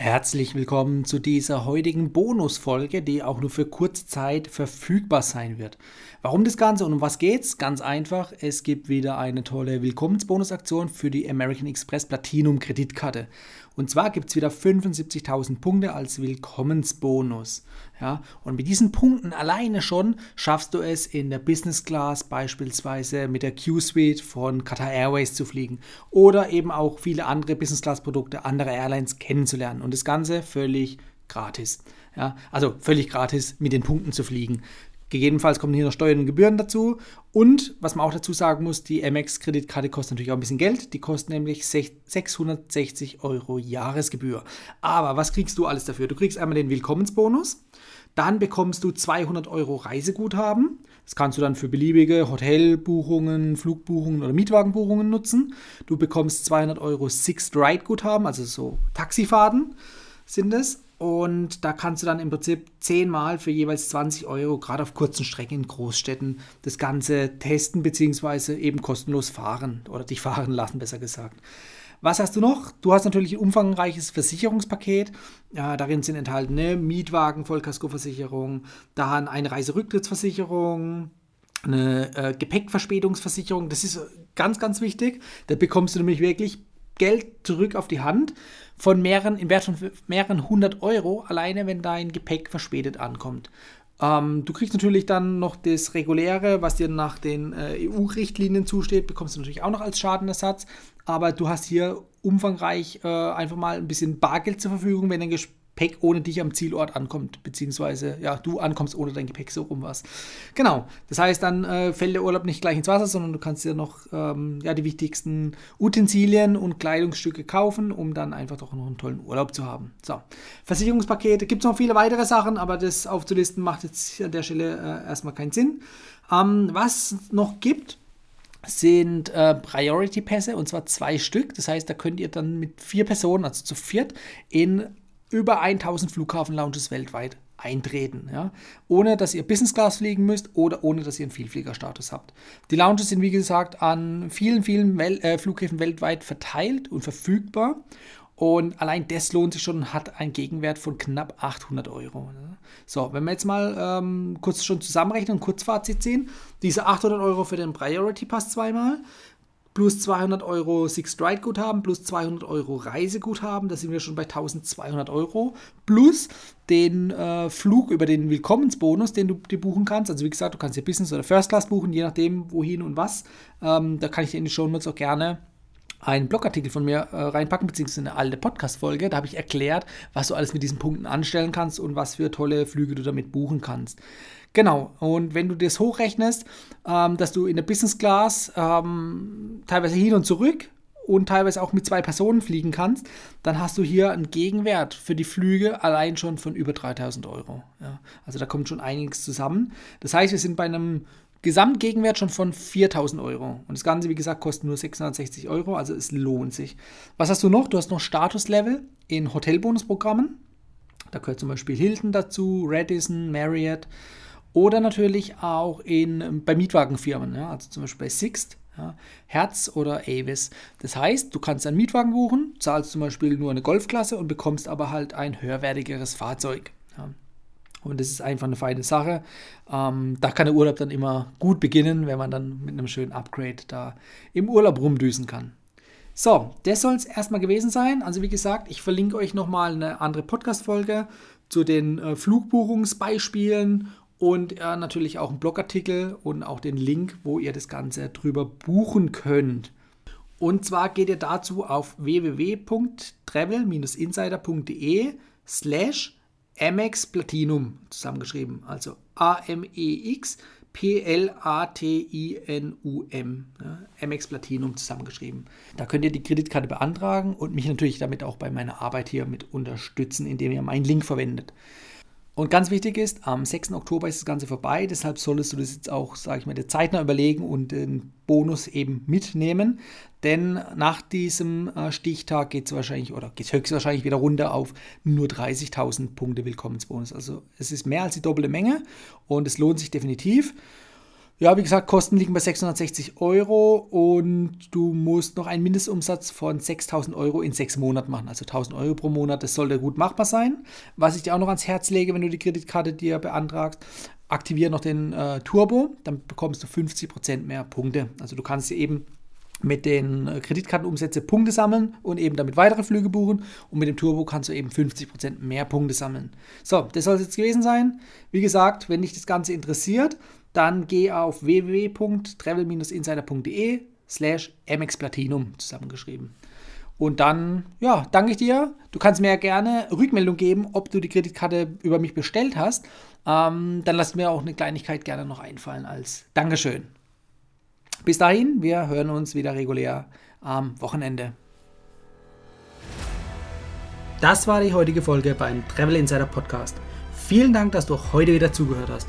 Herzlich willkommen zu dieser heutigen Bonusfolge, die auch nur für kurze Zeit verfügbar sein wird. Warum das Ganze und um was geht's? Ganz einfach, es gibt wieder eine tolle Willkommensbonusaktion für die American Express Platinum Kreditkarte. Und zwar gibt es wieder 75.000 Punkte als Willkommensbonus. Ja, und mit diesen Punkten alleine schon schaffst du es in der Business Class beispielsweise mit der Q-Suite von Qatar Airways zu fliegen oder eben auch viele andere Business Class Produkte anderer Airlines kennenzulernen. Und das Ganze völlig gratis. Ja, also völlig gratis mit den Punkten zu fliegen. Gegebenenfalls kommen hier noch Steuern und Gebühren dazu. Und was man auch dazu sagen muss, die Amex-Kreditkarte kostet natürlich auch ein bisschen Geld. Die kostet nämlich 660 Euro Jahresgebühr. Aber was kriegst du alles dafür? Du kriegst einmal den Willkommensbonus. Dann bekommst du 200 Euro Reiseguthaben. Das kannst du dann für beliebige Hotelbuchungen, Flugbuchungen oder Mietwagenbuchungen nutzen. Du bekommst 200 Euro Sixth Ride Guthaben, also so Taxifahrten sind es. Und da kannst du dann im Prinzip zehnmal für jeweils 20 Euro, gerade auf kurzen Strecken in Großstädten, das Ganze testen bzw. eben kostenlos fahren oder dich fahren lassen, besser gesagt. Was hast du noch? Du hast natürlich ein umfangreiches Versicherungspaket. Ja, darin sind enthalten eine Mietwagen, Vollkaskoversicherung, dann eine Reiserücktrittsversicherung, eine äh, Gepäckverspätungsversicherung. Das ist ganz, ganz wichtig. Da bekommst du nämlich wirklich Geld zurück auf die Hand von mehreren, im Wert von mehreren hundert Euro, alleine wenn dein Gepäck verspätet ankommt. Ähm, du kriegst natürlich dann noch das Reguläre, was dir nach den äh, EU-Richtlinien zusteht, bekommst du natürlich auch noch als Schadenersatz. Aber du hast hier umfangreich äh, einfach mal ein bisschen Bargeld zur Verfügung, wenn dein Ges Gepäck ohne dich am Zielort ankommt, beziehungsweise ja, du ankommst ohne dein Gepäck so rum was. Genau, das heißt, dann äh, fällt der Urlaub nicht gleich ins Wasser, sondern du kannst dir noch ähm, ja, die wichtigsten Utensilien und Kleidungsstücke kaufen, um dann einfach doch noch einen tollen Urlaub zu haben. So, Versicherungspakete, gibt es noch viele weitere Sachen, aber das aufzulisten macht jetzt an der Stelle äh, erstmal keinen Sinn. Ähm, was noch gibt, sind äh, Priority-Pässe und zwar zwei Stück. Das heißt, da könnt ihr dann mit vier Personen, also zu viert, in über 1000 Flughafen-Lounges weltweit eintreten, ja? ohne dass ihr Business Class fliegen müsst oder ohne dass ihr einen Vielfliegerstatus habt. Die Lounges sind wie gesagt an vielen, vielen Wel äh, Flughäfen weltweit verteilt und verfügbar und allein das lohnt sich schon und hat einen Gegenwert von knapp 800 Euro. So, wenn wir jetzt mal ähm, kurz schon zusammenrechnen und Kurzfazit ziehen, diese 800 Euro für den Priority Pass zweimal, plus 200 Euro Six Stride Guthaben, plus 200 Euro Reiseguthaben, da sind wir schon bei 1200 Euro, plus den äh, Flug über den Willkommensbonus, den du dir buchen kannst. Also wie gesagt, du kannst hier Business oder First Class buchen, je nachdem wohin und was. Ähm, da kann ich dir in die Show Notes auch gerne einen Blogartikel von mir äh, reinpacken, beziehungsweise eine alte Podcast-Folge. Da habe ich erklärt, was du alles mit diesen Punkten anstellen kannst und was für tolle Flüge du damit buchen kannst. Genau, und wenn du das hochrechnest, ähm, dass du in der Business Class ähm, teilweise hin und zurück und teilweise auch mit zwei Personen fliegen kannst, dann hast du hier einen Gegenwert für die Flüge allein schon von über 3000 Euro. Ja, also da kommt schon einiges zusammen. Das heißt, wir sind bei einem Gesamtgegenwert schon von 4000 Euro. Und das Ganze, wie gesagt, kostet nur 660 Euro, also es lohnt sich. Was hast du noch? Du hast noch Statuslevel in Hotelbonusprogrammen. Da gehört zum Beispiel Hilton dazu, Radisson, Marriott. Oder natürlich auch in, bei Mietwagenfirmen, ja, also zum Beispiel bei Sixt, ja, Herz oder Avis. Das heißt, du kannst einen Mietwagen buchen, zahlst zum Beispiel nur eine Golfklasse und bekommst aber halt ein höherwertigeres Fahrzeug. Ja. Und das ist einfach eine feine Sache. Ähm, da kann der Urlaub dann immer gut beginnen, wenn man dann mit einem schönen Upgrade da im Urlaub rumdüsen kann. So, das soll es erstmal gewesen sein. Also wie gesagt, ich verlinke euch nochmal eine andere Podcast-Folge zu den äh, Flugbuchungsbeispielen und äh, natürlich auch einen Blogartikel und auch den Link, wo ihr das Ganze drüber buchen könnt. Und zwar geht ihr dazu auf www.travel-insider.de slash Amex Platinum zusammengeschrieben. Also A-M-E-X P-L-A-T-I-N-U-M. Ja, Amex Platinum zusammengeschrieben. Da könnt ihr die Kreditkarte beantragen und mich natürlich damit auch bei meiner Arbeit hier mit unterstützen, indem ihr meinen Link verwendet. Und ganz wichtig ist, am 6. Oktober ist das Ganze vorbei, deshalb solltest du das jetzt auch, sage ich mal, der zeitnah überlegen und den Bonus eben mitnehmen. Denn nach diesem äh, Stichtag geht es wahrscheinlich oder geht höchstwahrscheinlich wieder runter auf nur 30.000 Punkte Willkommensbonus. Also es ist mehr als die doppelte Menge und es lohnt sich definitiv. Ja, wie gesagt, Kosten liegen bei 660 Euro und du musst noch einen Mindestumsatz von 6000 Euro in sechs Monaten machen. Also 1000 Euro pro Monat, das sollte gut machbar sein. Was ich dir auch noch ans Herz lege, wenn du die Kreditkarte dir beantragst, aktiviere noch den äh, Turbo, dann bekommst du 50% mehr Punkte. Also du kannst dir eben mit den äh, Kreditkartenumsätze Punkte sammeln und eben damit weitere Flüge buchen. Und mit dem Turbo kannst du eben 50% mehr Punkte sammeln. So, das soll es jetzt gewesen sein. Wie gesagt, wenn dich das Ganze interessiert, dann geh auf www.travel-insider.de slash mxplatinum zusammengeschrieben. Und dann, ja, danke ich dir. Du kannst mir ja gerne Rückmeldung geben, ob du die Kreditkarte über mich bestellt hast. Ähm, dann lass mir auch eine Kleinigkeit gerne noch einfallen als Dankeschön. Bis dahin, wir hören uns wieder regulär am Wochenende. Das war die heutige Folge beim Travel Insider Podcast. Vielen Dank, dass du heute wieder zugehört hast.